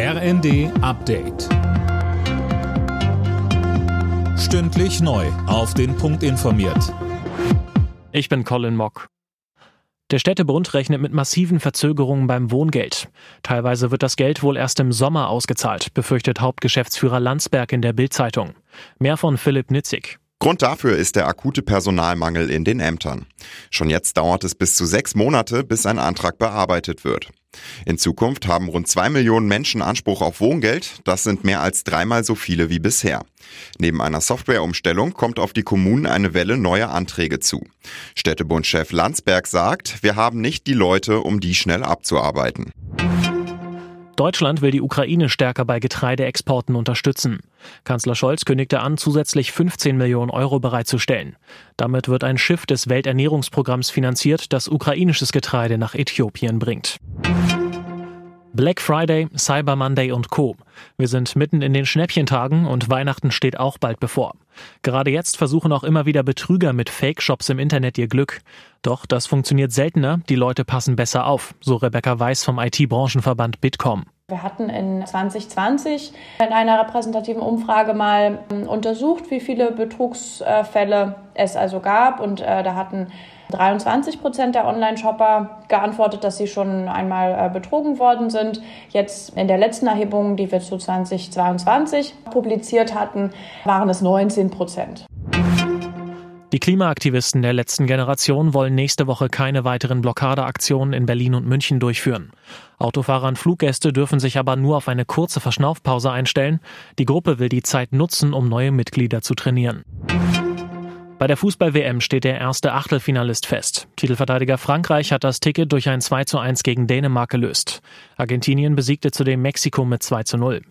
RND Update. Stündlich neu. Auf den Punkt informiert. Ich bin Colin Mock. Der Städtebund rechnet mit massiven Verzögerungen beim Wohngeld. Teilweise wird das Geld wohl erst im Sommer ausgezahlt, befürchtet Hauptgeschäftsführer Landsberg in der Bildzeitung. Mehr von Philipp Nitzig. Grund dafür ist der akute Personalmangel in den Ämtern. Schon jetzt dauert es bis zu sechs Monate, bis ein Antrag bearbeitet wird. In Zukunft haben rund zwei Millionen Menschen Anspruch auf Wohngeld. Das sind mehr als dreimal so viele wie bisher. Neben einer Softwareumstellung kommt auf die Kommunen eine Welle neuer Anträge zu. Städtebundchef Landsberg sagt, wir haben nicht die Leute, um die schnell abzuarbeiten. Deutschland will die Ukraine stärker bei Getreideexporten unterstützen. Kanzler Scholz kündigte an, zusätzlich 15 Millionen Euro bereitzustellen. Damit wird ein Schiff des Welternährungsprogramms finanziert, das ukrainisches Getreide nach Äthiopien bringt. Black Friday, Cyber Monday und Co. Wir sind mitten in den Schnäppchentagen und Weihnachten steht auch bald bevor. Gerade jetzt versuchen auch immer wieder Betrüger mit Fake-Shops im Internet ihr Glück. Doch das funktioniert seltener, die Leute passen besser auf, so Rebecca Weiß vom IT-Branchenverband Bitkom. Wir hatten in 2020 in einer repräsentativen Umfrage mal ähm, untersucht, wie viele Betrugsfälle es also gab. Und äh, da hatten 23 Prozent der Online-Shopper geantwortet, dass sie schon einmal äh, betrogen worden sind. Jetzt in der letzten Erhebung, die wir zu 2022 publiziert hatten, waren es 19 Prozent. Die Klimaaktivisten der letzten Generation wollen nächste Woche keine weiteren Blockadeaktionen in Berlin und München durchführen. Autofahrer und Fluggäste dürfen sich aber nur auf eine kurze Verschnaufpause einstellen. Die Gruppe will die Zeit nutzen, um neue Mitglieder zu trainieren. Bei der Fußball-WM steht der erste Achtelfinalist fest. Titelverteidiger Frankreich hat das Ticket durch ein 2 zu 1 gegen Dänemark gelöst. Argentinien besiegte zudem Mexiko mit 2 zu 0.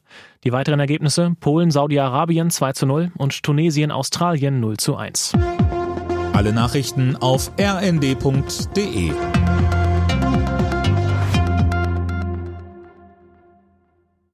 Die weiteren Ergebnisse Polen, Saudi-Arabien 2 zu 0 und Tunesien, Australien 0 zu 1. Alle Nachrichten auf rnd.de